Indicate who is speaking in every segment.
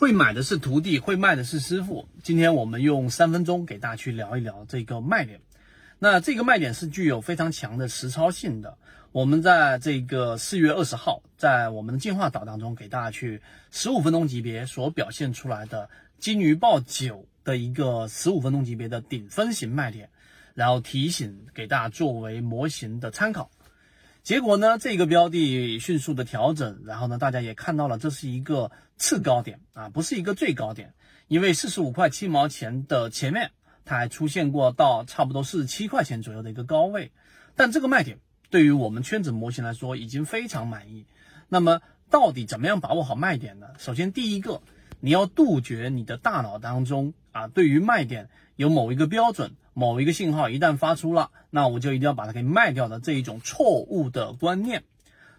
Speaker 1: 会买的是徒弟，会卖的是师傅。今天我们用三分钟给大家去聊一聊这个卖点。那这个卖点是具有非常强的实操性的。我们在这个四月二十号，在我们的进化岛当中，给大家去十五分钟级别所表现出来的金鱼报九的一个十五分钟级别的顶分型卖点，然后提醒给大家作为模型的参考。结果呢，这个标的迅速的调整，然后呢，大家也看到了，这是一个次高点啊，不是一个最高点，因为四十五块七毛钱的前面，它还出现过到差不多四十七块钱左右的一个高位，但这个卖点对于我们圈子模型来说已经非常满意。那么，到底怎么样把握好卖点呢？首先，第一个，你要杜绝你的大脑当中啊，对于卖点有某一个标准。某一个信号一旦发出了，那我就一定要把它给卖掉的这一种错误的观念，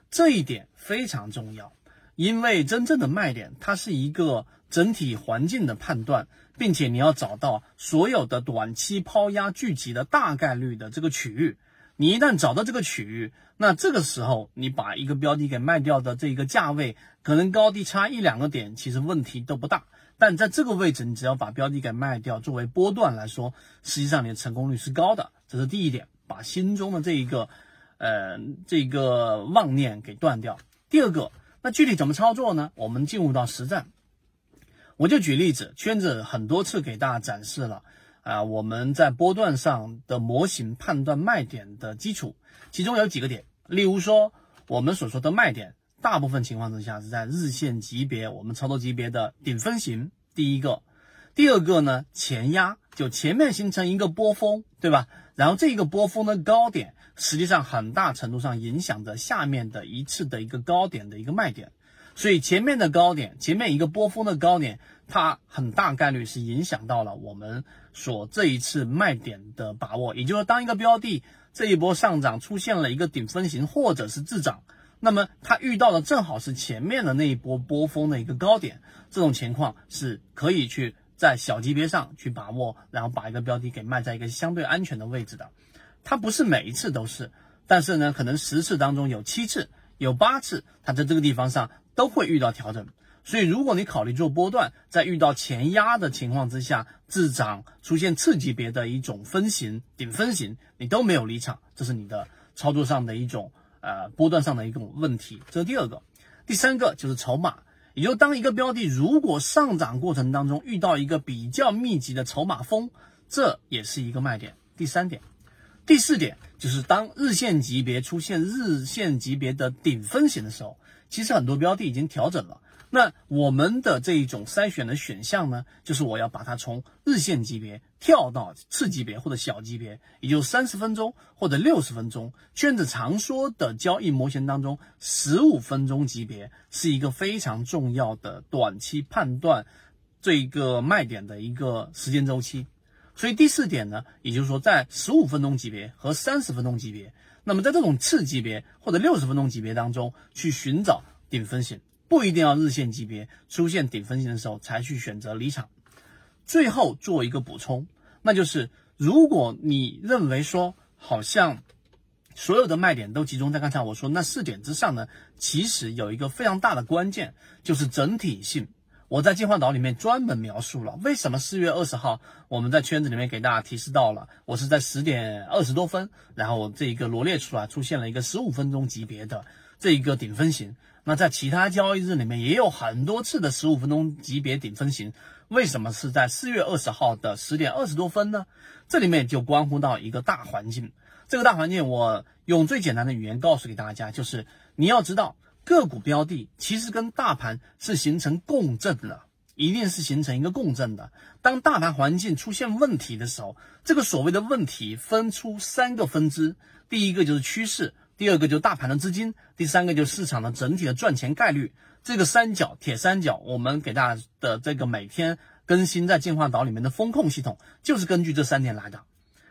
Speaker 1: 这一点非常重要。因为真正的卖点，它是一个整体环境的判断，并且你要找到所有的短期抛压聚集的大概率的这个区域。你一旦找到这个区域，那这个时候你把一个标的给卖掉的这个价位，可能高低差一两个点，其实问题都不大。但在这个位置，你只要把标的给卖掉，作为波段来说，实际上你的成功率是高的。这是第一点，把心中的这一个，呃，这个妄念给断掉。第二个，那具体怎么操作呢？我们进入到实战，我就举例子，圈子很多次给大家展示了啊，我们在波段上的模型判断卖点的基础，其中有几个点，例如说我们所说的卖点。大部分情况之下是在日线级别，我们操作级别的顶分型。第一个，第二个呢，前压就前面形成一个波峰，对吧？然后这个波峰的高点，实际上很大程度上影响着下面的一次的一个高点的一个卖点。所以前面的高点，前面一个波峰的高点，它很大概率是影响到了我们所这一次卖点的把握。也就是，当一个标的这一波上涨出现了一个顶分型或者是滞涨。那么它遇到的正好是前面的那一波波峰的一个高点，这种情况是可以去在小级别上去把握，然后把一个标的给卖在一个相对安全的位置的。它不是每一次都是，但是呢，可能十次当中有七次、有八次，它在这个地方上都会遇到调整。所以，如果你考虑做波段，在遇到前压的情况之下，滞涨出现次级别的一种分型、顶分型，你都没有离场，这是你的操作上的一种。呃，波段上的一种问题，这是第二个。第三个就是筹码，也就当一个标的如果上涨过程当中遇到一个比较密集的筹码峰，这也是一个卖点。第三点，第四点就是当日线级别出现日线级别的顶分型的时候，其实很多标的已经调整了。那我们的这一种筛选的选项呢，就是我要把它从日线级别跳到次级别或者小级别，也就三十分钟或者六十分钟。圈子常说的交易模型当中，十五分钟级别是一个非常重要的短期判断这一个卖点的一个时间周期。所以第四点呢，也就是说在十五分钟级别和三十分钟级别，那么在这种次级别或者六十分钟级别当中去寻找顶分型。不一定要日线级别出现顶分型的时候才去选择离场。最后做一个补充，那就是如果你认为说好像所有的卖点都集中在刚才我说那四点之上呢，其实有一个非常大的关键就是整体性。我在进化岛里面专门描述了为什么四月二十号我们在圈子里面给大家提示到了，我是在十点二十多分，然后这一个罗列出来出现了一个十五分钟级别的这一个顶分型。那在其他交易日里面也有很多次的十五分钟级别顶分型，为什么是在四月二十号的十点二十多分呢？这里面就关乎到一个大环境。这个大环境，我用最简单的语言告诉给大家，就是你要知道个股标的其实跟大盘是形成共振的，一定是形成一个共振的。当大盘环境出现问题的时候，这个所谓的问题分出三个分支，第一个就是趋势。第二个就是大盘的资金，第三个就是市场的整体的赚钱概率。这个三角铁三角，我们给大家的这个每天更新在进化岛里面的风控系统，就是根据这三点来的。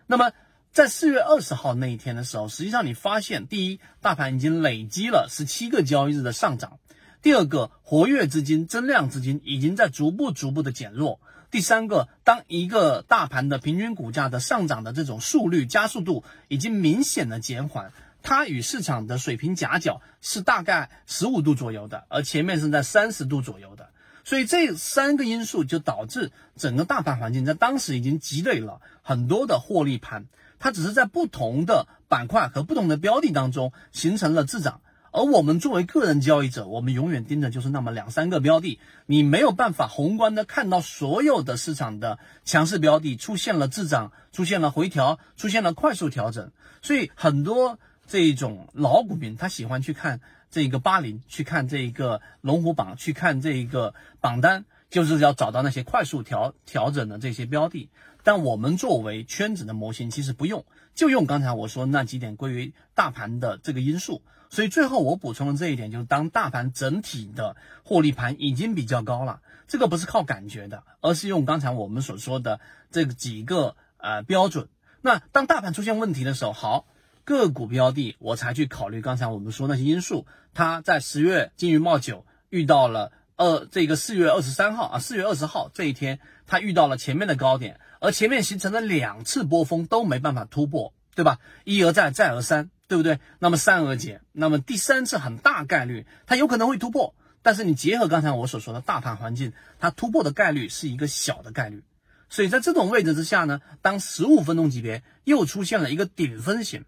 Speaker 1: 那么在四月二十号那一天的时候，实际上你发现，第一，大盘已经累积了十七个交易日的上涨；第二个，活跃资金、增量资金已经在逐步逐步的减弱；第三个，当一个大盘的平均股价的上涨的这种速率加速度已经明显的减缓。它与市场的水平夹角是大概十五度左右的，而前面是在三十度左右的。所以这三个因素就导致整个大盘环境在当时已经积累了很多的获利盘，它只是在不同的板块和不同的标的当中形成了滞涨。而我们作为个人交易者，我们永远盯着就是那么两三个标的，你没有办法宏观的看到所有的市场的强势标的出现了滞涨，出现了回调，出现了快速调整。所以很多这一种老股民他喜欢去看这个八零，去看这一个龙虎榜，去看这一个榜单，就是要找到那些快速调调整的这些标的。但我们作为圈子的模型，其实不用，就用刚才我说那几点归于大盘的这个因素。所以最后我补充的这一点，就是当大盘整体的获利盘已经比较高了，这个不是靠感觉的，而是用刚才我们所说的这几个呃标准。那当大盘出现问题的时候，好，个股标的我才去考虑刚才我们说那些因素。它在十月金鱼冒九遇到了二这个四月二十三号啊，四月二十号这一天，它遇到了前面的高点，而前面形成了两次波峰都没办法突破，对吧？一而再，再而三。对不对？那么三而竭，那么第三次很大概率它有可能会突破，但是你结合刚才我所说的大盘环境，它突破的概率是一个小的概率。所以在这种位置之下呢，当十五分钟级别又出现了一个顶分型，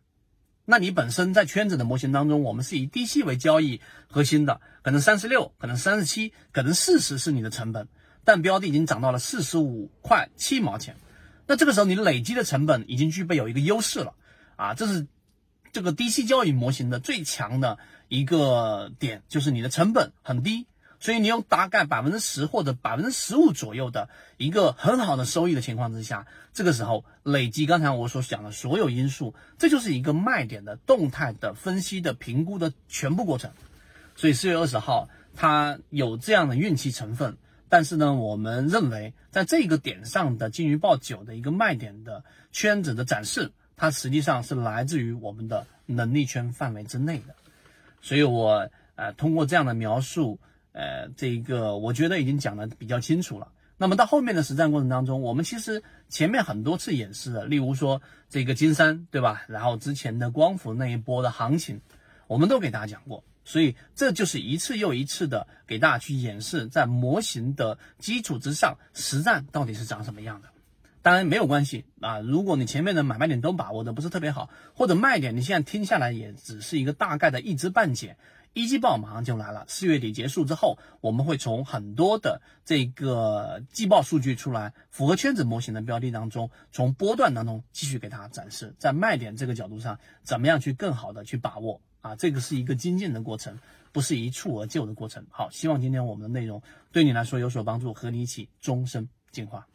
Speaker 1: 那你本身在圈子的模型当中，我们是以低吸为交易核心的，可能三十六，可能三十七，可能四十是你的成本，但标的已经涨到了四十五块七毛钱，那这个时候你累积的成本已经具备有一个优势了啊，这是。这个低息交易模型的最强的一个点就是你的成本很低，所以你用大概百分之十或者百分之十五左右的一个很好的收益的情况之下，这个时候累积刚才我所讲的所有因素，这就是一个卖点的动态的分析的评估的全部过程。所以四月二十号它有这样的运气成分，但是呢，我们认为在这个点上的金鱼报九的一个卖点的圈子的展示。它实际上是来自于我们的能力圈范围之内的，所以我呃通过这样的描述，呃这个我觉得已经讲的比较清楚了。那么到后面的实战过程当中，我们其实前面很多次演示的，例如说这个金山对吧？然后之前的光伏那一波的行情，我们都给大家讲过，所以这就是一次又一次的给大家去演示，在模型的基础之上，实战到底是长什么样的。当然没有关系啊，如果你前面的买卖点都把握的不是特别好，或者卖点你现在听下来也只是一个大概的一知半解，一季报马上就来了，四月底结束之后，我们会从很多的这个季报数据出来，符合圈子模型的标的当中，从波段当中继续给大家展示，在卖点这个角度上，怎么样去更好的去把握啊，这个是一个精进的过程，不是一蹴而就的过程。好，希望今天我们的内容对你来说有所帮助，和你一起终身进化。